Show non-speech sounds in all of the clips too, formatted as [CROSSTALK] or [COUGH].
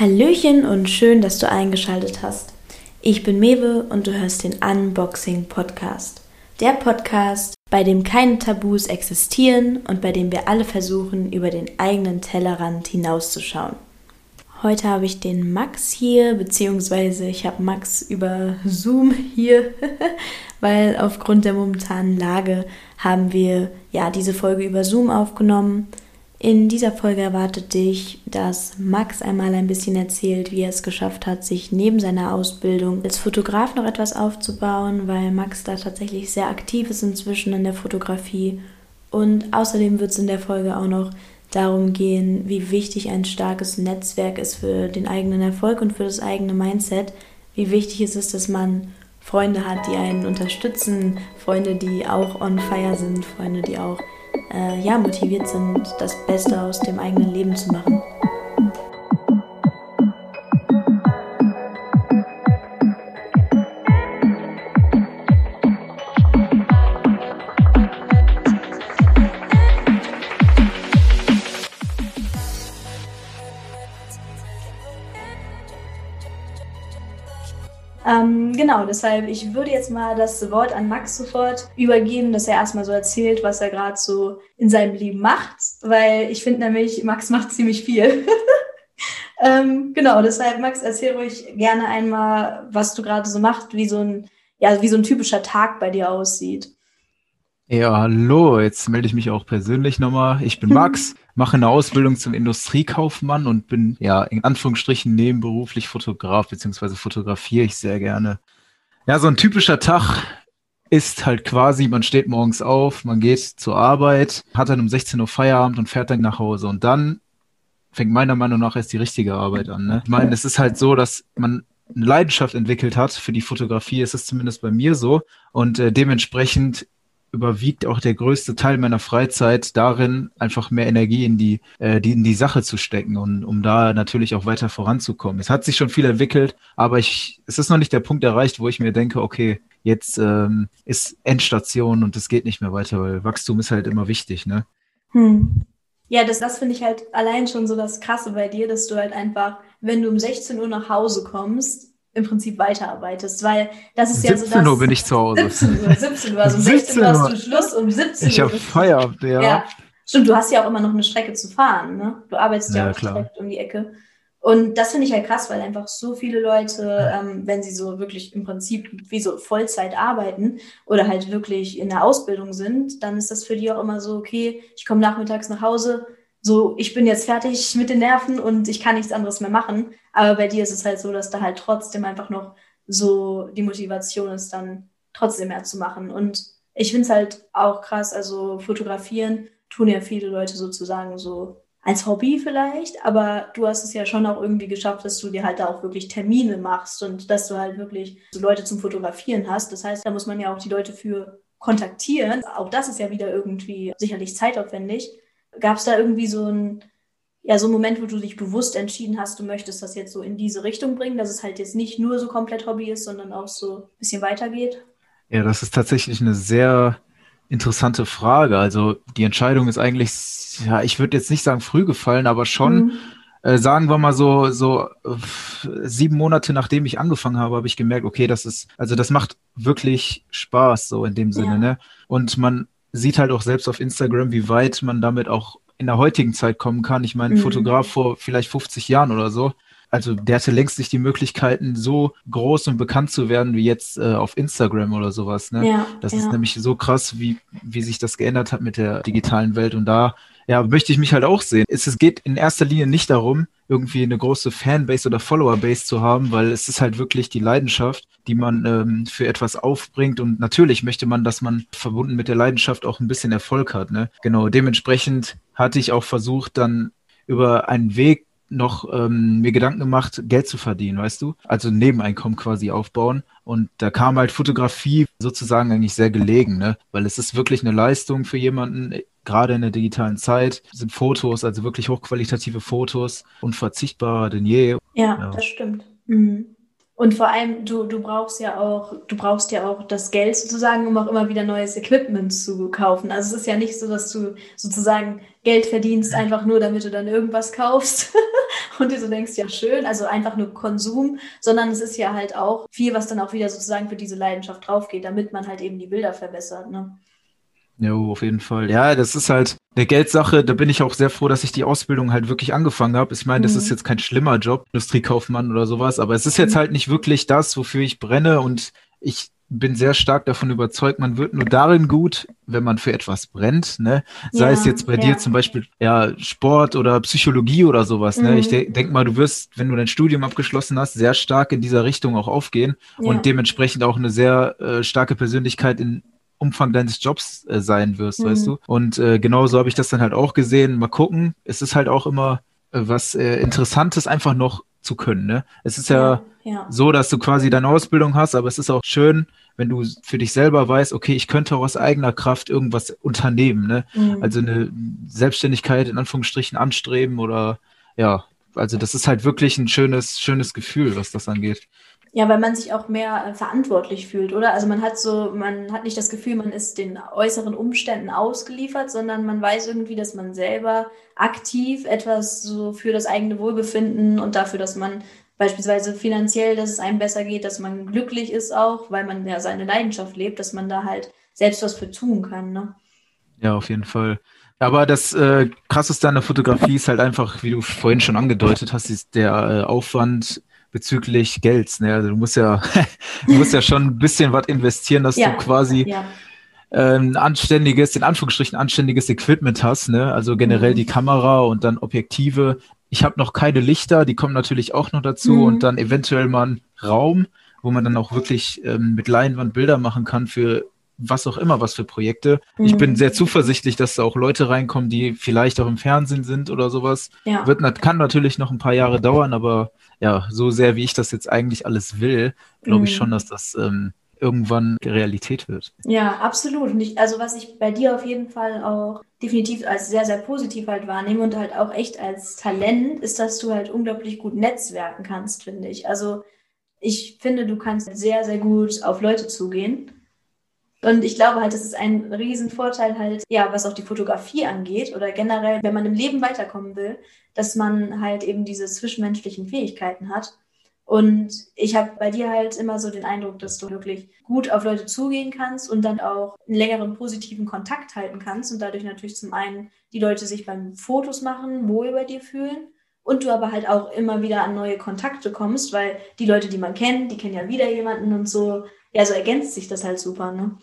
Hallöchen und schön, dass du eingeschaltet hast. Ich bin Mewe und du hörst den Unboxing Podcast. Der Podcast, bei dem keine Tabus existieren und bei dem wir alle versuchen, über den eigenen Tellerrand hinauszuschauen. Heute habe ich den Max hier, beziehungsweise ich habe Max über Zoom hier, [LAUGHS] weil aufgrund der momentanen Lage haben wir ja diese Folge über Zoom aufgenommen. In dieser Folge erwartet dich, dass Max einmal ein bisschen erzählt, wie er es geschafft hat, sich neben seiner Ausbildung als Fotograf noch etwas aufzubauen, weil Max da tatsächlich sehr aktiv ist inzwischen in der Fotografie. Und außerdem wird es in der Folge auch noch darum gehen, wie wichtig ein starkes Netzwerk ist für den eigenen Erfolg und für das eigene Mindset. Wie wichtig es ist, dass man Freunde hat, die einen unterstützen, Freunde, die auch on fire sind, Freunde, die auch äh, ja, motiviert sind, das Beste aus dem eigenen Leben zu machen. Genau, deshalb, ich würde jetzt mal das Wort an Max sofort übergeben, dass er erstmal so erzählt, was er gerade so in seinem Leben macht, weil ich finde nämlich, Max macht ziemlich viel. [LAUGHS] ähm, genau, deshalb, Max, erzähl ruhig gerne einmal, was du gerade so machst, wie so ein, ja, wie so ein typischer Tag bei dir aussieht. Ja, hallo, jetzt melde ich mich auch persönlich nochmal. Ich bin [LAUGHS] Max, mache eine Ausbildung zum Industriekaufmann und bin ja in Anführungsstrichen nebenberuflich Fotograf, beziehungsweise fotografiere ich sehr gerne. Ja, so ein typischer Tag ist halt quasi, man steht morgens auf, man geht zur Arbeit, hat dann um 16 Uhr Feierabend und fährt dann nach Hause. Und dann fängt meiner Meinung nach erst die richtige Arbeit an. Ne? Ich meine, es ist halt so, dass man eine Leidenschaft entwickelt hat für die Fotografie, ist es zumindest bei mir so. Und äh, dementsprechend überwiegt auch der größte Teil meiner Freizeit darin, einfach mehr Energie in die, äh, die in die Sache zu stecken und um da natürlich auch weiter voranzukommen. Es hat sich schon viel entwickelt, aber ich, es ist noch nicht der Punkt erreicht, wo ich mir denke, okay, jetzt ähm, ist Endstation und es geht nicht mehr weiter, weil Wachstum ist halt immer wichtig, ne? Hm. Ja, das, das finde ich halt allein schon so das Krasse bei dir, dass du halt einfach, wenn du um 16 Uhr nach Hause kommst, im Prinzip weiterarbeitest, weil das ist ja so 17 Uhr bin ich zu Hause. 17 Uhr, 17 Uhr, also um 16 Uhr hast du Schluss, um 17 ich Uhr. Ich habe Feierabend, ja. ja. Stimmt, du hast ja auch immer noch eine Strecke zu fahren, ne? Du arbeitest ja, ja auch klar. direkt um die Ecke. Und das finde ich halt krass, weil einfach so viele Leute, ähm, wenn sie so wirklich im Prinzip wie so Vollzeit arbeiten oder halt wirklich in der Ausbildung sind, dann ist das für die auch immer so, okay, ich komme nachmittags nach Hause, so, ich bin jetzt fertig mit den Nerven und ich kann nichts anderes mehr machen. Aber bei dir ist es halt so, dass da halt trotzdem einfach noch so die Motivation ist, dann trotzdem mehr zu machen. Und ich finde es halt auch krass, also fotografieren tun ja viele Leute sozusagen so als Hobby vielleicht, aber du hast es ja schon auch irgendwie geschafft, dass du dir halt da auch wirklich Termine machst und dass du halt wirklich so Leute zum Fotografieren hast. Das heißt, da muss man ja auch die Leute für kontaktieren. Auch das ist ja wieder irgendwie sicherlich zeitaufwendig. Gab es da irgendwie so ein, ja, so einen Moment, wo du dich bewusst entschieden hast, du möchtest das jetzt so in diese Richtung bringen, dass es halt jetzt nicht nur so komplett Hobby ist, sondern auch so ein bisschen weitergeht? Ja, das ist tatsächlich eine sehr interessante Frage. Also die Entscheidung ist eigentlich, ja, ich würde jetzt nicht sagen früh gefallen, aber schon, mhm. äh, sagen wir mal so, so äh, sieben Monate nachdem ich angefangen habe, habe ich gemerkt, okay, das ist, also das macht wirklich Spaß, so in dem Sinne, ja. ne? Und man sieht halt auch selbst auf Instagram, wie weit man damit auch in der heutigen Zeit kommen kann. Ich meine, mhm. Fotograf vor vielleicht 50 Jahren oder so, also der hatte längst nicht die Möglichkeiten, so groß und bekannt zu werden wie jetzt äh, auf Instagram oder sowas. Ne? Ja, das ja. ist nämlich so krass, wie, wie sich das geändert hat mit der digitalen Welt. Und da ja, möchte ich mich halt auch sehen. Es, es geht in erster Linie nicht darum, irgendwie eine große Fanbase oder Followerbase zu haben, weil es ist halt wirklich die Leidenschaft, die man ähm, für etwas aufbringt. Und natürlich möchte man, dass man verbunden mit der Leidenschaft auch ein bisschen Erfolg hat. Ne? Genau, dementsprechend hatte ich auch versucht, dann über einen Weg noch ähm, mir Gedanken gemacht, Geld zu verdienen, weißt du? Also Nebeneinkommen quasi aufbauen. Und da kam halt Fotografie sozusagen eigentlich sehr gelegen, ne? Weil es ist wirklich eine Leistung für jemanden, gerade in der digitalen Zeit sind Fotos, also wirklich hochqualitative Fotos, unverzichtbarer denn je. Ja, ja. das stimmt. Mhm. Und vor allem, du, du brauchst ja auch, du brauchst ja auch das Geld sozusagen, um auch immer wieder neues Equipment zu kaufen. Also es ist ja nicht so, dass du sozusagen Geld verdienst, einfach nur, damit du dann irgendwas kaufst [LAUGHS] und dir so denkst, ja schön, also einfach nur Konsum, sondern es ist ja halt auch viel, was dann auch wieder sozusagen für diese Leidenschaft draufgeht, damit man halt eben die Bilder verbessert. Ne? Ja, auf jeden Fall. Ja, das ist halt eine Geldsache. Da bin ich auch sehr froh, dass ich die Ausbildung halt wirklich angefangen habe. Ich meine, das ist mhm. jetzt kein schlimmer Job, Industriekaufmann oder sowas, aber es ist jetzt mhm. halt nicht wirklich das, wofür ich brenne und ich bin sehr stark davon überzeugt, man wird nur darin gut, wenn man für etwas brennt, ne? Sei ja, es jetzt bei ja. dir zum Beispiel ja Sport oder Psychologie oder sowas, ne? Ich mhm. de denk mal, du wirst, wenn du dein Studium abgeschlossen hast, sehr stark in dieser Richtung auch aufgehen ja. und dementsprechend auch eine sehr äh, starke Persönlichkeit in Umfang deines Jobs äh, sein wirst, mhm. weißt du? Und äh, genauso habe ich das dann halt auch gesehen. Mal gucken. Es ist halt auch immer äh, was äh, Interessantes, einfach noch zu können. Ne? Es ist ja, ja, ja, so, dass du quasi deine Ausbildung hast, aber es ist auch schön, wenn du für dich selber weißt, okay, ich könnte auch aus eigener Kraft irgendwas unternehmen. Ne? Mhm. Also eine Selbstständigkeit in Anführungsstrichen anstreben oder ja, also das ist halt wirklich ein schönes, schönes Gefühl, was das angeht. Ja, weil man sich auch mehr äh, verantwortlich fühlt, oder? Also man hat so, man hat nicht das Gefühl, man ist den äußeren Umständen ausgeliefert, sondern man weiß irgendwie, dass man selber aktiv etwas so für das eigene Wohlbefinden und dafür, dass man beispielsweise finanziell, dass es einem besser geht, dass man glücklich ist auch, weil man ja seine Leidenschaft lebt, dass man da halt selbst was für tun kann, ne? Ja, auf jeden Fall. Aber das äh, Krasseste an der Fotografie ist halt einfach, wie du vorhin schon angedeutet hast, ist der äh, Aufwand bezüglich Gelds. Ne? Also du musst ja, [LAUGHS] du musst ja schon ein bisschen was investieren, dass ja, du quasi ja. ein ähm, anständiges, in Anführungsstrichen anständiges Equipment hast. Ne? Also generell mhm. die Kamera und dann Objektive. Ich habe noch keine Lichter, die kommen natürlich auch noch dazu mhm. und dann eventuell mal ein Raum, wo man dann auch wirklich ähm, mit Leinwand Bilder machen kann für was auch immer, was für Projekte. Mhm. Ich bin sehr zuversichtlich, dass da auch Leute reinkommen, die vielleicht auch im Fernsehen sind oder sowas. Ja. Wird, kann natürlich noch ein paar Jahre dauern, aber ja, so sehr wie ich das jetzt eigentlich alles will, glaube ich mhm. schon, dass das ähm, irgendwann Realität wird. Ja, absolut. Und ich, also was ich bei dir auf jeden Fall auch definitiv als sehr, sehr positiv halt wahrnehme und halt auch echt als Talent, ist, dass du halt unglaublich gut netzwerken kannst, finde ich. Also ich finde, du kannst sehr, sehr gut auf Leute zugehen. Und ich glaube halt, das ist ein Riesenvorteil halt, ja, was auch die Fotografie angeht oder generell, wenn man im Leben weiterkommen will, dass man halt eben diese zwischenmenschlichen Fähigkeiten hat. Und ich habe bei dir halt immer so den Eindruck, dass du wirklich gut auf Leute zugehen kannst und dann auch einen längeren positiven Kontakt halten kannst und dadurch natürlich zum einen die Leute sich beim Fotos machen wohl bei dir fühlen und du aber halt auch immer wieder an neue Kontakte kommst, weil die Leute, die man kennt, die kennen ja wieder jemanden und so. Ja, so ergänzt sich das halt super, ne?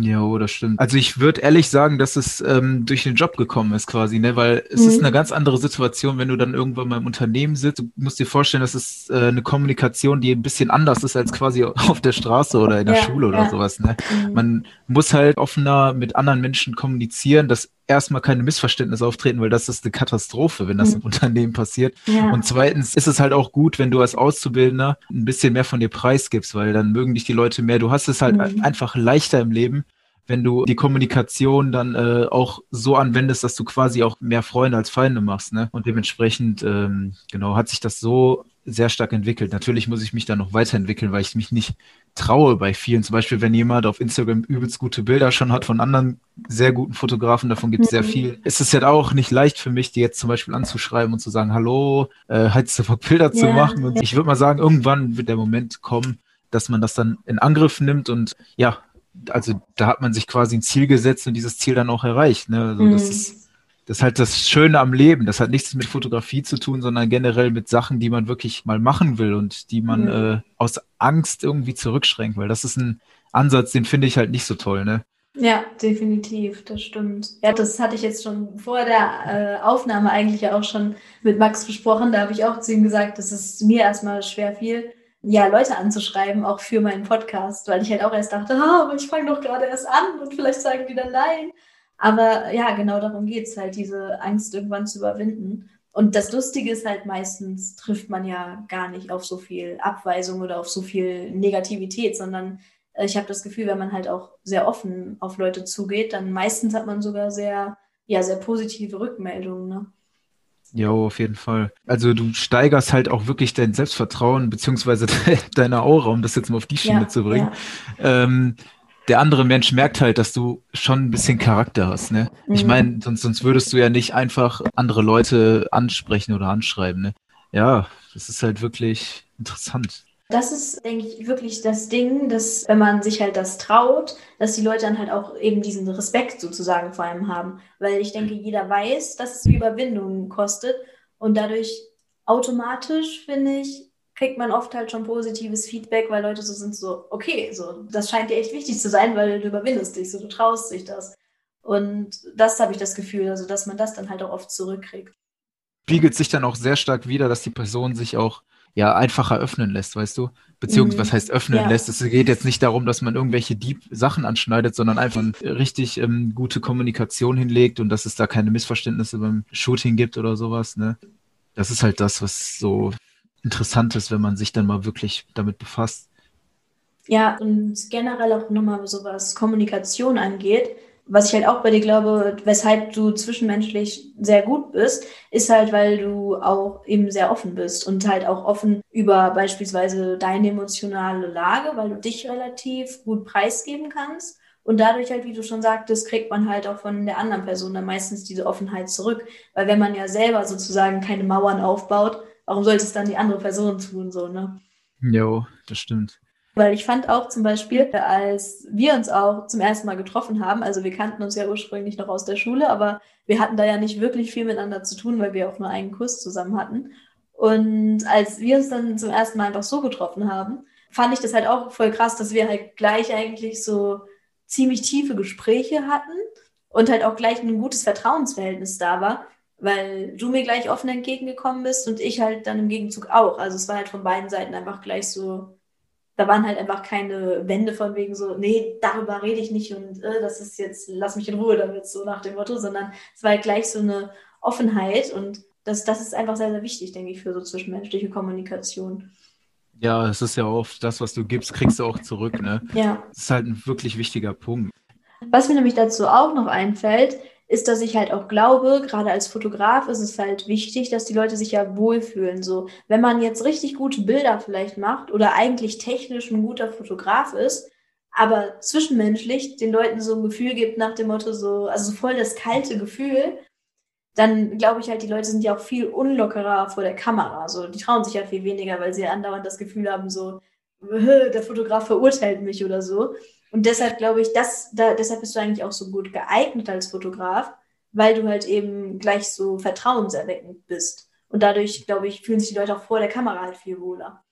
Ja, das stimmt. Also ich würde ehrlich sagen, dass es ähm, durch den Job gekommen ist quasi, ne? Weil es mhm. ist eine ganz andere Situation, wenn du dann irgendwann mal im Unternehmen sitzt. Du musst dir vorstellen, das ist äh, eine Kommunikation, die ein bisschen anders ist als quasi [LAUGHS] auf der Straße oder in der ja, Schule oder ja. sowas. Ne? Mhm. Man muss halt offener mit anderen Menschen kommunizieren, dass erstmal keine Missverständnisse auftreten, weil das ist eine Katastrophe, wenn das im Unternehmen passiert. Ja. Und zweitens ist es halt auch gut, wenn du als Auszubildender ein bisschen mehr von dir preisgibst, weil dann mögen dich die Leute mehr. Du hast es halt mhm. einfach leichter im Leben, wenn du die Kommunikation dann äh, auch so anwendest, dass du quasi auch mehr Freunde als Feinde machst. Ne? Und dementsprechend, ähm, genau, hat sich das so sehr stark entwickelt. Natürlich muss ich mich da noch weiterentwickeln, weil ich mich nicht traue bei vielen. Zum Beispiel, wenn jemand auf Instagram übelst gute Bilder schon hat von anderen sehr guten Fotografen, davon gibt es mhm. sehr viel. Es ist halt auch nicht leicht für mich, die jetzt zum Beispiel anzuschreiben und zu sagen, hallo, äh, haltst du Bilder ja, zu machen? Und ich würde mal sagen, irgendwann wird der Moment kommen, dass man das dann in Angriff nimmt und ja, also da hat man sich quasi ein Ziel gesetzt und dieses Ziel dann auch erreicht. Ne? Also mhm. das ist das ist halt das Schöne am Leben. Das hat nichts mit Fotografie zu tun, sondern generell mit Sachen, die man wirklich mal machen will und die man mhm. äh, aus Angst irgendwie zurückschränkt, weil das ist ein Ansatz, den finde ich halt nicht so toll, ne? Ja, definitiv, das stimmt. Ja, das hatte ich jetzt schon vor der äh, Aufnahme eigentlich auch schon mit Max besprochen. Da habe ich auch zu ihm gesagt, dass es mir erstmal schwer fiel, ja, Leute anzuschreiben, auch für meinen Podcast, weil ich halt auch erst dachte, oh, aber ich fange doch gerade erst an und vielleicht sagen die dann nein. Aber ja, genau darum geht es halt, diese Angst irgendwann zu überwinden. Und das Lustige ist halt, meistens trifft man ja gar nicht auf so viel Abweisung oder auf so viel Negativität, sondern äh, ich habe das Gefühl, wenn man halt auch sehr offen auf Leute zugeht, dann meistens hat man sogar sehr, ja, sehr positive Rückmeldungen. Ne? Ja, auf jeden Fall. Also du steigerst halt auch wirklich dein Selbstvertrauen beziehungsweise [LAUGHS] deine Aura, um das jetzt mal auf die Schiene ja, zu bringen. Ja. Ähm, der andere Mensch merkt halt, dass du schon ein bisschen Charakter hast, ne? Mhm. Ich meine, sonst, sonst würdest du ja nicht einfach andere Leute ansprechen oder anschreiben, ne? Ja, das ist halt wirklich interessant. Das ist, denke ich, wirklich das Ding, dass wenn man sich halt das traut, dass die Leute dann halt auch eben diesen Respekt sozusagen vor einem haben. Weil ich denke, jeder weiß, dass es Überwindung kostet und dadurch automatisch, finde ich, kriegt man oft halt schon positives Feedback, weil Leute so sind so, okay, so, das scheint dir echt wichtig zu sein, weil du überwindest dich, so, du traust dich das. Und das habe ich das Gefühl, also dass man das dann halt auch oft zurückkriegt. Spiegelt sich dann auch sehr stark wieder, dass die Person sich auch ja einfacher öffnen lässt, weißt du? Beziehungsweise, mhm. was heißt öffnen ja. lässt? Es geht jetzt nicht darum, dass man irgendwelche Deep Sachen anschneidet, sondern einfach richtig ähm, gute Kommunikation hinlegt und dass es da keine Missverständnisse beim Shooting gibt oder sowas, ne? Das ist halt das, was so interessant ist, wenn man sich dann mal wirklich damit befasst. Ja, und generell auch nochmal so was Kommunikation angeht, was ich halt auch bei dir glaube, weshalb du zwischenmenschlich sehr gut bist, ist halt, weil du auch eben sehr offen bist und halt auch offen über beispielsweise deine emotionale Lage, weil du dich relativ gut preisgeben kannst. Und dadurch halt, wie du schon sagtest, kriegt man halt auch von der anderen Person dann meistens diese Offenheit zurück. Weil wenn man ja selber sozusagen keine Mauern aufbaut, warum sollte es dann die andere Person tun, so, ne? Jo, das stimmt. Weil ich fand auch zum Beispiel, als wir uns auch zum ersten Mal getroffen haben, also wir kannten uns ja ursprünglich noch aus der Schule, aber wir hatten da ja nicht wirklich viel miteinander zu tun, weil wir auch nur einen Kurs zusammen hatten. Und als wir uns dann zum ersten Mal einfach so getroffen haben, fand ich das halt auch voll krass, dass wir halt gleich eigentlich so ziemlich tiefe Gespräche hatten und halt auch gleich ein gutes Vertrauensverhältnis da war, weil du mir gleich offen entgegengekommen bist und ich halt dann im Gegenzug auch. Also es war halt von beiden Seiten einfach gleich so da waren halt einfach keine Wände von wegen so, nee, darüber rede ich nicht und äh, das ist jetzt, lass mich in Ruhe damit, so nach dem Motto, sondern es war halt gleich so eine Offenheit und das, das ist einfach sehr, sehr wichtig, denke ich, für so zwischenmenschliche Kommunikation. Ja, es ist ja oft das, was du gibst, kriegst du auch zurück, ne? Ja. Das ist halt ein wirklich wichtiger Punkt. Was mir nämlich dazu auch noch einfällt, ist, dass ich halt auch glaube, gerade als Fotograf ist es halt wichtig, dass die Leute sich ja wohlfühlen. So, wenn man jetzt richtig gute Bilder vielleicht macht oder eigentlich technisch ein guter Fotograf ist, aber zwischenmenschlich den Leuten so ein Gefühl gibt nach dem Motto so, also so voll das kalte Gefühl, dann glaube ich halt, die Leute sind ja auch viel unlockerer vor der Kamera. So, die trauen sich ja viel weniger, weil sie andauernd das Gefühl haben, so, [LAUGHS] der Fotograf verurteilt mich oder so. Und deshalb glaube ich, dass, da, deshalb bist du eigentlich auch so gut geeignet als Fotograf, weil du halt eben gleich so vertrauenserweckend bist. Und dadurch, glaube ich, fühlen sich die Leute auch vor der Kamera halt viel wohler.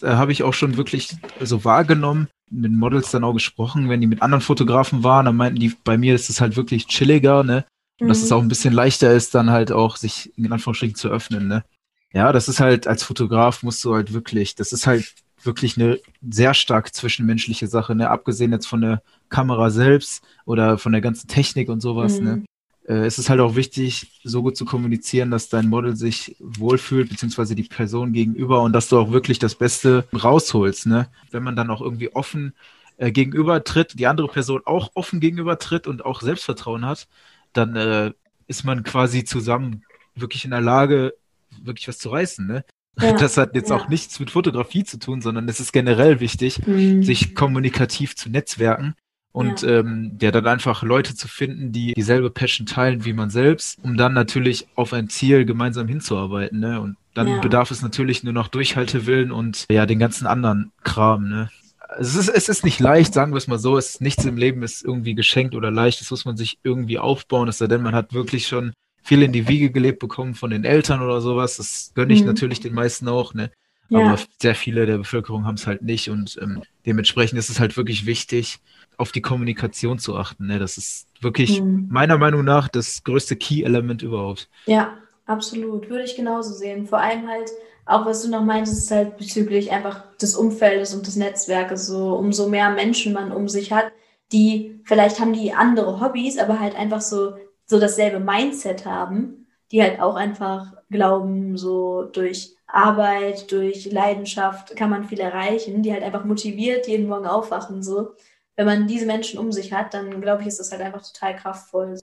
Da habe ich auch schon wirklich so wahrgenommen, mit Models dann auch gesprochen, wenn die mit anderen Fotografen waren, dann meinten die, bei mir ist es halt wirklich chilliger, ne? Und mhm. dass es auch ein bisschen leichter ist, dann halt auch sich in Anführungsstrichen zu öffnen, ne? Ja, das ist halt, als Fotograf musst du halt wirklich, das ist halt wirklich eine sehr stark zwischenmenschliche Sache, ne? Abgesehen jetzt von der Kamera selbst oder von der ganzen Technik und sowas, ne? mhm. ne? Äh, es ist halt auch wichtig, so gut zu kommunizieren, dass dein Model sich wohlfühlt, beziehungsweise die Person gegenüber und dass du auch wirklich das Beste rausholst, ne? Wenn man dann auch irgendwie offen äh, gegenüber tritt, die andere Person auch offen gegenüber tritt und auch Selbstvertrauen hat, dann äh, ist man quasi zusammen wirklich in der Lage, wirklich was zu reißen, ne? Ja, [LAUGHS] das hat jetzt ja. auch nichts mit Fotografie zu tun, sondern es ist generell wichtig, mhm. sich kommunikativ zu netzwerken und ja. Ähm, ja, dann einfach Leute zu finden, die dieselbe Passion teilen wie man selbst, um dann natürlich auf ein Ziel gemeinsam hinzuarbeiten. Ne? Und dann bedarf es natürlich nur noch Durchhaltewillen und ja, den ganzen anderen Kram. Ne? Es ist, es ist nicht leicht, sagen wir es mal so. Es ist, nichts im Leben ist irgendwie geschenkt oder leicht. Das muss man sich irgendwie aufbauen, es sei denn, man hat wirklich schon viel in die Wiege gelebt bekommen von den Eltern oder sowas. Das gönne ich mhm. natürlich den meisten auch, ne? Ja. Aber sehr viele der Bevölkerung haben es halt nicht und ähm, dementsprechend ist es halt wirklich wichtig, auf die Kommunikation zu achten. Ne? Das ist wirklich mhm. meiner Meinung nach das größte Key-Element überhaupt. Ja, absolut. Würde ich genauso sehen. Vor allem halt, auch was du noch meintest, ist halt bezüglich einfach des Umfeldes und des Netzwerkes. So, umso mehr Menschen man um sich hat, die vielleicht haben die andere Hobbys, aber halt einfach so so dasselbe Mindset haben, die halt auch einfach glauben, so durch Arbeit, durch Leidenschaft kann man viel erreichen, die halt einfach motiviert jeden Morgen aufwachen, so. Wenn man diese Menschen um sich hat, dann glaube ich, ist das halt einfach total kraftvoll.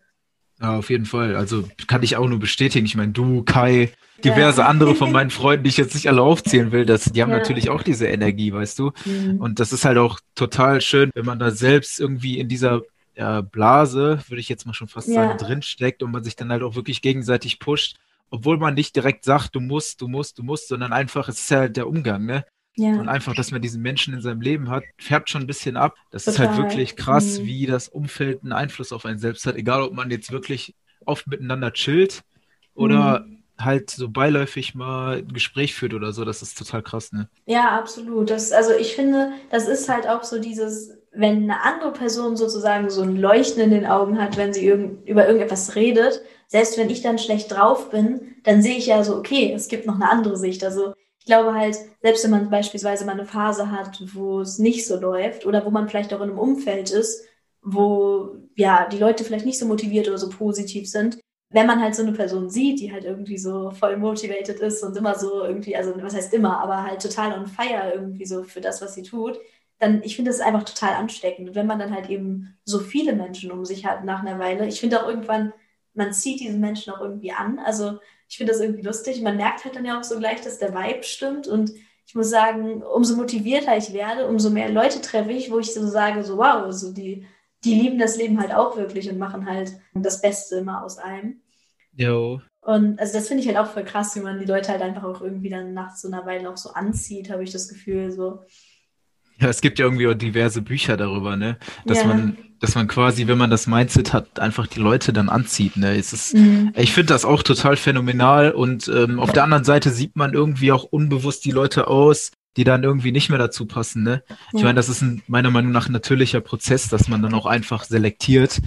Ja, auf jeden Fall. Also kann ich auch nur bestätigen. Ich meine, du, Kai, diverse ja. andere von [LAUGHS] meinen Freunden, die ich jetzt nicht alle aufzählen will, das, die haben ja. natürlich auch diese Energie, weißt du? Mhm. Und das ist halt auch total schön, wenn man da selbst irgendwie in dieser ja, Blase, würde ich jetzt mal schon fast sagen, drinsteckt und man sich dann halt auch wirklich gegenseitig pusht, obwohl man nicht direkt sagt, du musst, du musst, du musst, sondern einfach, es ist ja halt der Umgang, ne? Ja. Und einfach, dass man diesen Menschen in seinem Leben hat, färbt schon ein bisschen ab. Das Total. ist halt wirklich krass, mhm. wie das Umfeld einen Einfluss auf einen selbst hat, egal ob man jetzt wirklich oft miteinander chillt oder mhm halt so beiläufig mal ein Gespräch führt oder so, das ist total krass, ne? Ja, absolut. Das, also ich finde, das ist halt auch so dieses, wenn eine andere Person sozusagen so ein Leuchten in den Augen hat, wenn sie irgend, über irgendetwas redet, selbst wenn ich dann schlecht drauf bin, dann sehe ich ja so, okay, es gibt noch eine andere Sicht. Also ich glaube halt, selbst wenn man beispielsweise mal eine Phase hat, wo es nicht so läuft oder wo man vielleicht auch in einem Umfeld ist, wo ja die Leute vielleicht nicht so motiviert oder so positiv sind, wenn man halt so eine Person sieht, die halt irgendwie so voll motivated ist und immer so irgendwie, also was heißt immer, aber halt total on fire irgendwie so für das, was sie tut, dann, ich finde das einfach total ansteckend. Und wenn man dann halt eben so viele Menschen um sich hat nach einer Weile, ich finde auch irgendwann, man zieht diesen Menschen auch irgendwie an. Also ich finde das irgendwie lustig. Man merkt halt dann ja auch so gleich, dass der Vibe stimmt. Und ich muss sagen, umso motivierter ich werde, umso mehr Leute treffe ich, wo ich so sage, so wow, so die die lieben das Leben halt auch wirklich und machen halt das Beste immer aus einem. Jo. Und also das finde ich halt auch voll krass, wie man die Leute halt einfach auch irgendwie dann nach so einer Weile auch so anzieht, habe ich das Gefühl. So. Ja, es gibt ja irgendwie auch diverse Bücher darüber, ne? Dass ja. man, dass man quasi, wenn man das Mindset hat, einfach die Leute dann anzieht. Ne? Es ist, mhm. Ich finde das auch total phänomenal und ähm, auf der anderen Seite sieht man irgendwie auch unbewusst die Leute aus, die dann irgendwie nicht mehr dazu passen. Ne? Ich ja. meine, das ist ein, meiner Meinung nach ein natürlicher Prozess, dass man dann auch einfach selektiert.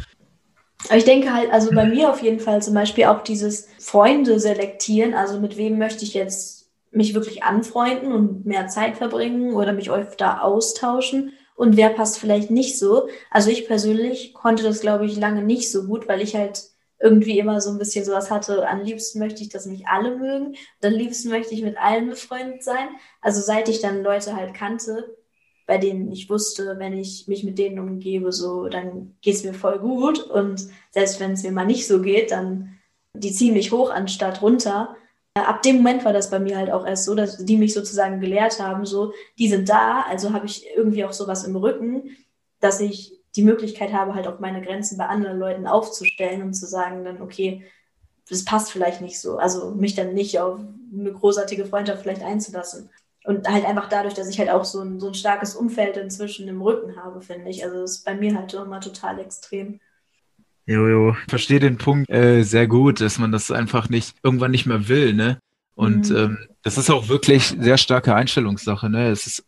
Aber ich denke halt, also bei mir auf jeden Fall zum Beispiel auch dieses Freunde selektieren, also mit wem möchte ich jetzt mich wirklich anfreunden und mehr Zeit verbringen oder mich öfter austauschen und wer passt vielleicht nicht so. Also ich persönlich konnte das, glaube ich, lange nicht so gut, weil ich halt irgendwie immer so ein bisschen sowas hatte, am liebsten möchte ich, dass mich alle mögen, am liebsten möchte ich mit allen befreundet sein. Also seit ich dann Leute halt kannte, bei denen ich wusste, wenn ich mich mit denen umgebe, so, dann geht es mir voll gut. Und selbst wenn es mir mal nicht so geht, dann die ziehen mich hoch anstatt runter. Ab dem Moment war das bei mir halt auch erst so, dass die mich sozusagen gelehrt haben, so, die sind da, also habe ich irgendwie auch sowas im Rücken, dass ich die Möglichkeit habe, halt auch meine Grenzen bei anderen Leuten aufzustellen und zu sagen dann, okay, das passt vielleicht nicht so. Also mich dann nicht auf eine großartige Freundschaft vielleicht einzulassen. Und halt einfach dadurch, dass ich halt auch so ein, so ein starkes Umfeld inzwischen im Rücken habe, finde ich. Also das ist bei mir halt immer total extrem. Jojo, verstehe den Punkt äh, sehr gut, dass man das einfach nicht irgendwann nicht mehr will, ne? Und mhm. ähm, das ist auch wirklich sehr starke Einstellungssache, ne? Es ist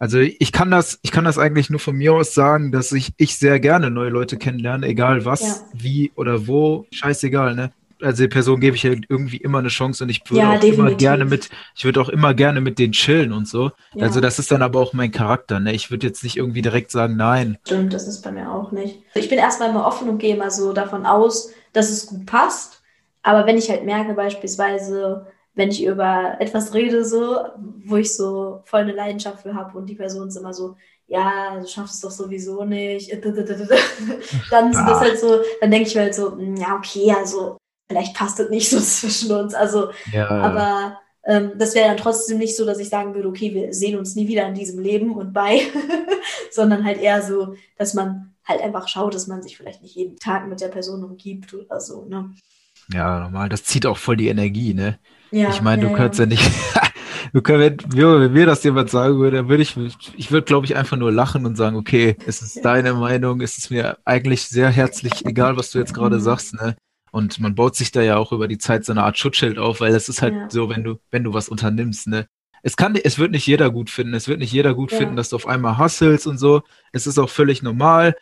also ich kann das, ich kann das eigentlich nur von mir aus sagen, dass ich, ich sehr gerne neue Leute kennenlerne, egal was, ja. wie oder wo, scheißegal, ne? Also die Person gebe ich ja irgendwie immer eine Chance und ich würde ja, auch definitiv. immer gerne mit, ich würde auch immer gerne mit denen chillen und so. Ja. Also das ist dann aber auch mein Charakter, ne? Ich würde jetzt nicht irgendwie direkt sagen, nein. Stimmt, das ist bei mir auch nicht. Ich bin erstmal immer offen und gehe mal so davon aus, dass es gut passt. Aber wenn ich halt merke, beispielsweise, wenn ich über etwas rede, so, wo ich so voll eine Leidenschaft für habe und die Person ist immer so, ja, du schaffst es doch sowieso nicht. [LAUGHS] dann ist das halt so, dann denke ich mir halt so, hm, ja, okay, also vielleicht passt das nicht so [LAUGHS] zwischen uns. Also, ja. aber ähm, das wäre dann trotzdem nicht so, dass ich sagen würde, okay, wir sehen uns nie wieder in diesem Leben und bei, [LAUGHS] sondern halt eher so, dass man halt einfach schaut, dass man sich vielleicht nicht jeden Tag mit der Person umgibt oder so, ne? Ja, normal. Das zieht auch voll die Energie, ne? Ja, ich meine, ja, du kannst ja, ja nicht, [LAUGHS] du könnt, wenn, wenn mir das jemand sagen würde, dann würde ich, ich würde, glaube ich, einfach nur lachen und sagen, okay, es ist deine Meinung, es ist mir eigentlich sehr herzlich egal, was du jetzt gerade mhm. sagst, ne? Und man baut sich da ja auch über die Zeit so eine Art Schutzschild auf, weil es ist halt ja. so, wenn du, wenn du was unternimmst, ne? Es kann, es wird nicht jeder gut finden. Es wird nicht jeder gut ja. finden, dass du auf einmal hustlest und so. Es ist auch völlig normal.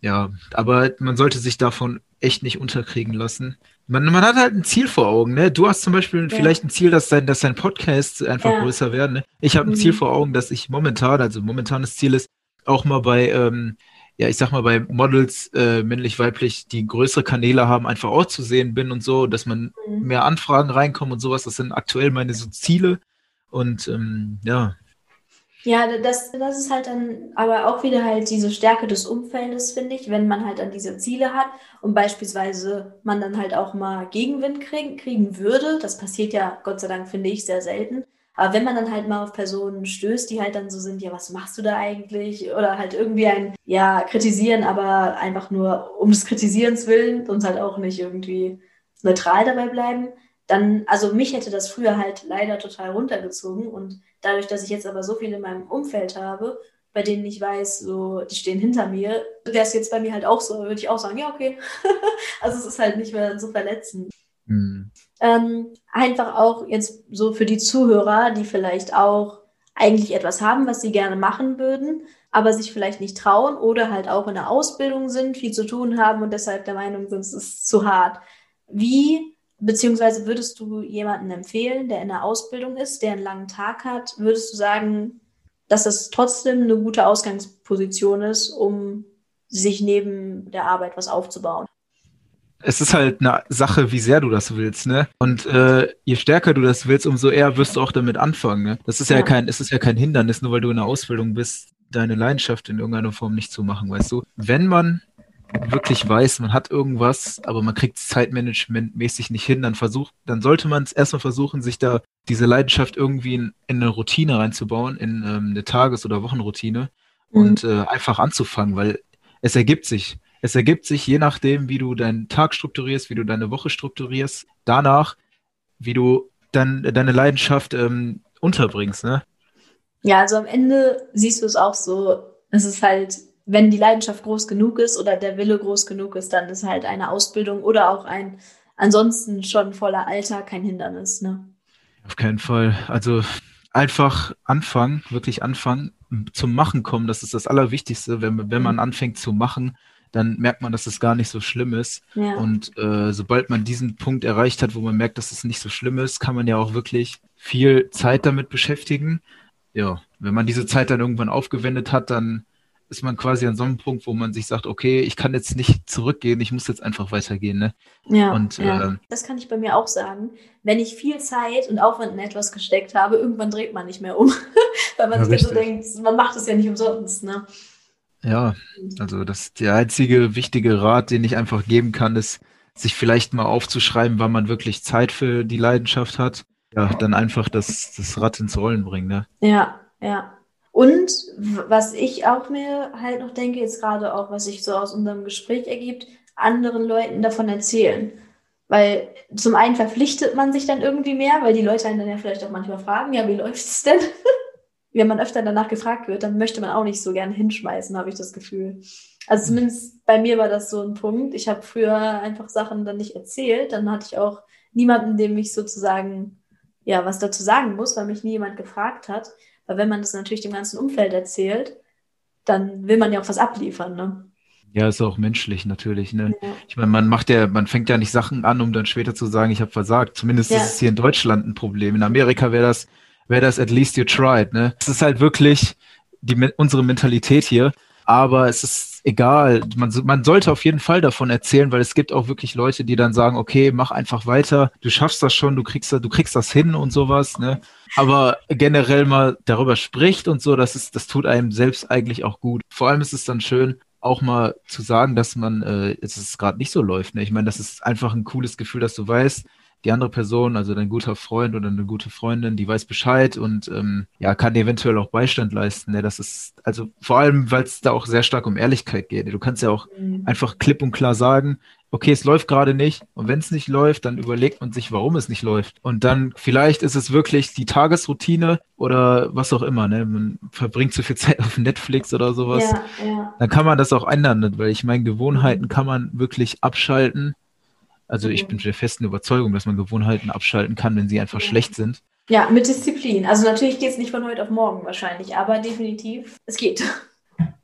Ja, aber man sollte sich davon echt nicht unterkriegen lassen. Man, man hat halt ein Ziel vor Augen, ne? Du hast zum Beispiel ja. vielleicht ein Ziel, dass dein, dass dein Podcast einfach größer werden. Ne? Ich habe ein mhm. Ziel vor Augen, dass ich momentan, also momentanes Ziel ist, auch mal bei, ähm, ja, ich sag mal, bei Models, äh, männlich, weiblich, die größere Kanäle haben, einfach auch zu sehen bin und so, dass man mhm. mehr Anfragen reinkommen und sowas. Das sind aktuell meine so Ziele. Und ähm, ja, Ja, das, das ist halt dann aber auch wieder halt diese Stärke des Umfeldes, finde ich, wenn man halt dann diese Ziele hat und beispielsweise man dann halt auch mal Gegenwind kriegen, kriegen würde. Das passiert ja Gott sei Dank, finde ich, sehr selten. Aber wenn man dann halt mal auf Personen stößt, die halt dann so sind, ja, was machst du da eigentlich? Oder halt irgendwie ein, ja, kritisieren, aber einfach nur um des Kritisierens willen und halt auch nicht irgendwie neutral dabei bleiben, dann, also mich hätte das früher halt leider total runtergezogen und dadurch, dass ich jetzt aber so viele in meinem Umfeld habe, bei denen ich weiß, so, die stehen hinter mir, wäre es jetzt bei mir halt auch so, würde ich auch sagen, ja, okay. [LAUGHS] also es ist halt nicht mehr so verletzend. Mhm. Ähm, einfach auch jetzt so für die Zuhörer, die vielleicht auch eigentlich etwas haben, was sie gerne machen würden, aber sich vielleicht nicht trauen oder halt auch in der Ausbildung sind, viel zu tun haben und deshalb der Meinung sind, es ist zu hart. Wie, beziehungsweise würdest du jemanden empfehlen, der in der Ausbildung ist, der einen langen Tag hat, würdest du sagen, dass das trotzdem eine gute Ausgangsposition ist, um sich neben der Arbeit was aufzubauen? Es ist halt eine Sache, wie sehr du das willst, ne? Und äh, je stärker du das willst, umso eher wirst du auch damit anfangen, ne? Das ist ja, ja kein, es ist ja kein Hindernis, nur weil du in der Ausbildung bist, deine Leidenschaft in irgendeiner Form nicht zu machen, weißt du? Wenn man wirklich weiß, man hat irgendwas, aber man kriegt es zeitmanagementmäßig nicht hin, dann versucht, dann sollte man es erstmal versuchen, sich da diese Leidenschaft irgendwie in, in eine Routine reinzubauen, in ähm, eine Tages- oder Wochenroutine mhm. und äh, einfach anzufangen, weil es ergibt sich es ergibt sich je nachdem, wie du deinen Tag strukturierst, wie du deine Woche strukturierst, danach, wie du dann deine Leidenschaft ähm, unterbringst, ne? Ja, also am Ende siehst du es auch so, es ist halt, wenn die Leidenschaft groß genug ist oder der Wille groß genug ist, dann ist halt eine Ausbildung oder auch ein ansonsten schon voller Alter kein Hindernis, ne? Auf keinen Fall. Also einfach anfangen, wirklich anfangen, zum Machen kommen, das ist das Allerwichtigste, wenn, wenn man anfängt zu machen, dann merkt man, dass es gar nicht so schlimm ist. Ja. Und äh, sobald man diesen Punkt erreicht hat, wo man merkt, dass es nicht so schlimm ist, kann man ja auch wirklich viel Zeit damit beschäftigen. Ja, wenn man diese Zeit dann irgendwann aufgewendet hat, dann ist man quasi an so einem Punkt, wo man sich sagt, okay, ich kann jetzt nicht zurückgehen, ich muss jetzt einfach weitergehen. Ne? Ja, und, ja. Äh, das kann ich bei mir auch sagen. Wenn ich viel Zeit und Aufwand in etwas gesteckt habe, irgendwann dreht man nicht mehr um, [LAUGHS] weil man ja, sich so denkt, man macht es ja nicht umsonst. Ne? Ja, also das der einzige wichtige Rat, den ich einfach geben kann, ist, sich vielleicht mal aufzuschreiben, wann man wirklich Zeit für die Leidenschaft hat. Ja, dann einfach das, das Rad ins Rollen bringen, ne? Ja, ja. Und was ich auch mir halt noch denke, jetzt gerade auch, was sich so aus unserem Gespräch ergibt, anderen Leuten davon erzählen. Weil zum einen verpflichtet man sich dann irgendwie mehr, weil die Leute einen dann ja vielleicht auch manchmal fragen, ja, wie läuft es denn? [LAUGHS] wenn man öfter danach gefragt wird, dann möchte man auch nicht so gern hinschmeißen, habe ich das Gefühl. Also zumindest bei mir war das so ein Punkt. Ich habe früher einfach Sachen dann nicht erzählt. Dann hatte ich auch niemanden, dem ich sozusagen ja was dazu sagen muss, weil mich nie jemand gefragt hat. Weil wenn man das natürlich dem ganzen Umfeld erzählt, dann will man ja auch was abliefern, ne? Ja, ist auch menschlich natürlich. Ne? Ja. Ich meine, man macht ja, man fängt ja nicht Sachen an, um dann später zu sagen, ich habe versagt. Zumindest ja. ist es hier in Deutschland ein Problem. In Amerika wäre das wäre das at least you tried. Ne? Es ist halt wirklich die, unsere Mentalität hier. Aber es ist egal. Man, man sollte auf jeden Fall davon erzählen, weil es gibt auch wirklich Leute, die dann sagen, okay, mach einfach weiter, du schaffst das schon, du kriegst, du kriegst das hin und sowas, ne? Aber generell mal darüber spricht und so, das ist, das tut einem selbst eigentlich auch gut. Vor allem ist es dann schön, auch mal zu sagen, dass man, äh, es gerade nicht so läuft. Ne? Ich meine, das ist einfach ein cooles Gefühl, dass du weißt, die andere Person, also dein guter Freund oder eine gute Freundin, die weiß Bescheid und ähm, ja, kann dir eventuell auch Beistand leisten. Ne? Das ist, also vor allem, weil es da auch sehr stark um Ehrlichkeit geht. Du kannst ja auch mhm. einfach klipp und klar sagen, okay, es läuft gerade nicht. Und wenn es nicht läuft, dann überlegt man sich, warum es nicht läuft. Und dann vielleicht ist es wirklich die Tagesroutine oder was auch immer. Ne? Man verbringt zu viel Zeit auf Netflix oder sowas. Ja, ja. Dann kann man das auch ändern, ne? weil ich meine, Gewohnheiten kann man wirklich abschalten also ich mhm. bin der festen Überzeugung, dass man Gewohnheiten abschalten kann, wenn sie einfach ja. schlecht sind. Ja, mit Disziplin. Also natürlich geht es nicht von heute auf morgen wahrscheinlich, aber definitiv, es geht.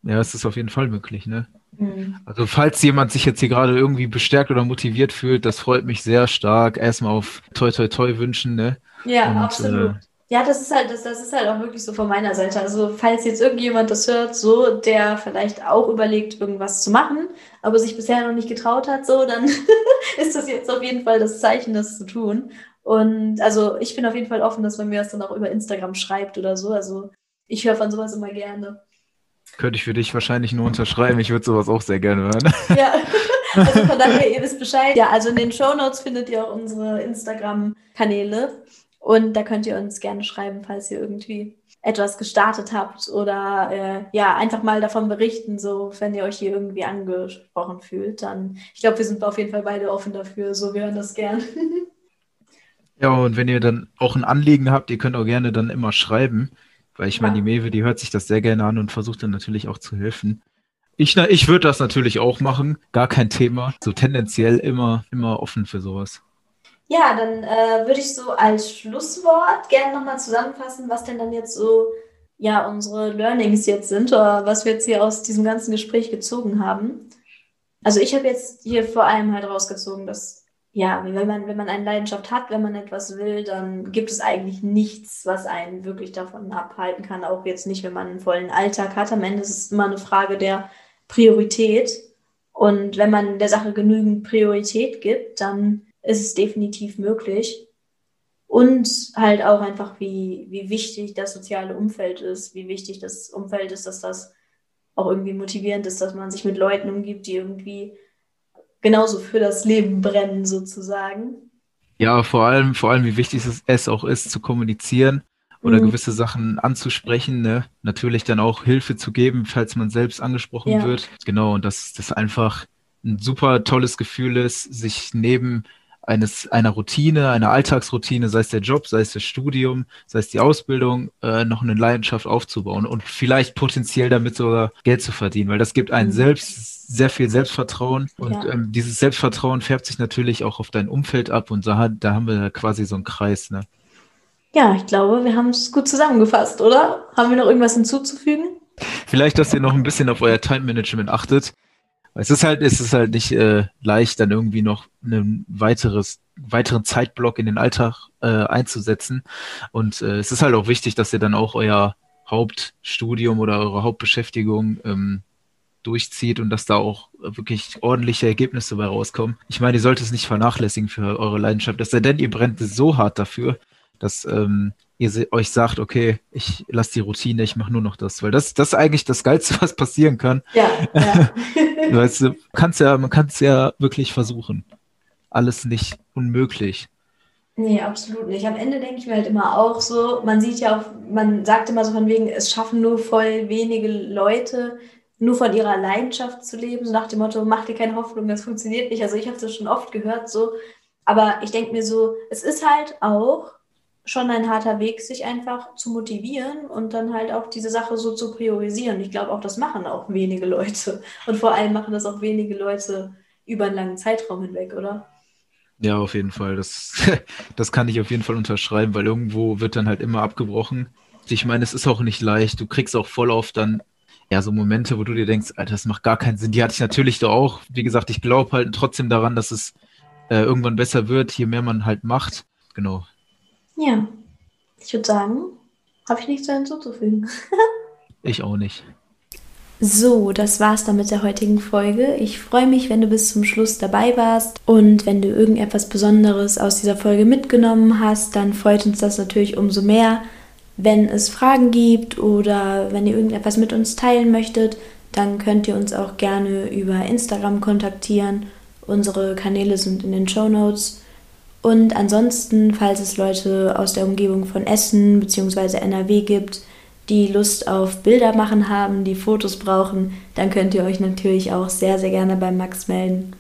Ja, es ist auf jeden Fall möglich, ne? Mhm. Also falls jemand sich jetzt hier gerade irgendwie bestärkt oder motiviert fühlt, das freut mich sehr stark. Erstmal auf toi toi toi wünschen, ne? Ja, Und, absolut. Äh, ja, das ist halt, das, das ist halt auch wirklich so von meiner Seite. Also, falls jetzt irgendjemand das hört, so, der vielleicht auch überlegt, irgendwas zu machen, aber sich bisher noch nicht getraut hat, so, dann [LAUGHS] ist das jetzt auf jeden Fall das Zeichen, das zu tun. Und also ich bin auf jeden Fall offen, dass man mir das dann auch über Instagram schreibt oder so. Also Ich höre von sowas immer gerne. Könnte ich für dich wahrscheinlich nur unterschreiben. Ich würde sowas auch sehr gerne hören. [LAUGHS] Ja, also von daher, ihr wisst Bescheid. Ja, also in den Show Notes findet ihr auch unsere Instagram-Kanäle. Und da könnt ihr uns gerne schreiben, falls ihr irgendwie etwas gestartet habt oder äh, ja, einfach mal davon berichten, so wenn ihr euch hier irgendwie angesprochen fühlt, dann ich glaube, wir sind auf jeden Fall beide offen dafür, so wir hören das gern. [LAUGHS] ja, und wenn ihr dann auch ein Anliegen habt, ihr könnt auch gerne dann immer schreiben, weil ich meine, die Mewe, die hört sich das sehr gerne an und versucht dann natürlich auch zu helfen. Ich, ich würde das natürlich auch machen, gar kein Thema. So tendenziell immer, immer offen für sowas. Ja, dann äh, würde ich so als Schlusswort gerne nochmal zusammenfassen, was denn dann jetzt so ja unsere Learnings jetzt sind oder was wir jetzt hier aus diesem ganzen Gespräch gezogen haben. Also ich habe jetzt hier vor allem halt rausgezogen, dass ja, wenn man, wenn man eine Leidenschaft hat, wenn man etwas will, dann gibt es eigentlich nichts, was einen wirklich davon abhalten kann. Auch jetzt nicht, wenn man einen vollen Alltag hat. Am Ende ist es immer eine Frage der Priorität. Und wenn man der Sache genügend Priorität gibt, dann ist es definitiv möglich. Und halt auch einfach, wie, wie wichtig das soziale Umfeld ist, wie wichtig das Umfeld ist, dass das auch irgendwie motivierend ist, dass man sich mit Leuten umgibt, die irgendwie genauso für das Leben brennen, sozusagen. Ja, vor allem, vor allem, wie wichtig es auch ist, zu kommunizieren oder mhm. gewisse Sachen anzusprechen, ne? natürlich dann auch Hilfe zu geben, falls man selbst angesprochen ja. wird. Genau, und dass das einfach ein super tolles Gefühl ist, sich neben eines, einer Routine, einer Alltagsroutine, sei es der Job, sei es das Studium, sei es die Ausbildung, äh, noch eine Leidenschaft aufzubauen und vielleicht potenziell damit sogar Geld zu verdienen, weil das gibt einen mhm. selbst sehr viel Selbstvertrauen und ja. ähm, dieses Selbstvertrauen färbt sich natürlich auch auf dein Umfeld ab und da, da haben wir quasi so einen Kreis. Ne? Ja, ich glaube, wir haben es gut zusammengefasst, oder? Haben wir noch irgendwas hinzuzufügen? Vielleicht, dass ihr noch ein bisschen auf euer Time-Management achtet. Es ist halt, es ist halt nicht äh, leicht, dann irgendwie noch einen weiteres, weiteren Zeitblock in den Alltag äh, einzusetzen. Und äh, es ist halt auch wichtig, dass ihr dann auch euer Hauptstudium oder eure Hauptbeschäftigung ähm, durchzieht und dass da auch wirklich ordentliche Ergebnisse bei rauskommen. Ich meine, ihr solltet es nicht vernachlässigen für eure Leidenschaft. Es sei denn, ihr brennt so hart dafür, dass ähm, ihr euch sagt, okay, ich lasse die Routine, ich mache nur noch das, weil das, das ist eigentlich das Geilste, [LAUGHS] was passieren kann. Ja, ja. [LAUGHS] weißt du, kannst ja, man kann es ja wirklich versuchen. Alles nicht unmöglich. Nee, absolut nicht. Am Ende denke ich mir halt immer auch so, man sieht ja auch, man sagt immer so von wegen, es schaffen nur voll wenige Leute, nur von ihrer Leidenschaft zu leben, so nach dem Motto, mach dir keine Hoffnung, das funktioniert nicht. Also ich habe das schon oft gehört so, aber ich denke mir so, es ist halt auch schon ein harter Weg, sich einfach zu motivieren und dann halt auch diese Sache so zu priorisieren. Ich glaube auch, das machen auch wenige Leute. Und vor allem machen das auch wenige Leute über einen langen Zeitraum hinweg, oder? Ja, auf jeden Fall. Das, [LAUGHS] das kann ich auf jeden Fall unterschreiben, weil irgendwo wird dann halt immer abgebrochen. Ich meine, es ist auch nicht leicht. Du kriegst auch voll oft dann ja so Momente, wo du dir denkst, Alter, das macht gar keinen Sinn. Die hatte ich natürlich da auch. Wie gesagt, ich glaube halt trotzdem daran, dass es äh, irgendwann besser wird, je mehr man halt macht. Genau. Ja, ich würde sagen, habe ich nichts mehr hinzuzufügen. [LAUGHS] ich auch nicht. So, das war's dann mit der heutigen Folge. Ich freue mich, wenn du bis zum Schluss dabei warst und wenn du irgendetwas Besonderes aus dieser Folge mitgenommen hast, dann freut uns das natürlich umso mehr. Wenn es Fragen gibt oder wenn ihr irgendetwas mit uns teilen möchtet, dann könnt ihr uns auch gerne über Instagram kontaktieren. Unsere Kanäle sind in den Show Notes. Und ansonsten, falls es Leute aus der Umgebung von Essen bzw. NRW gibt, die Lust auf Bilder machen haben, die Fotos brauchen, dann könnt ihr euch natürlich auch sehr, sehr gerne bei Max melden.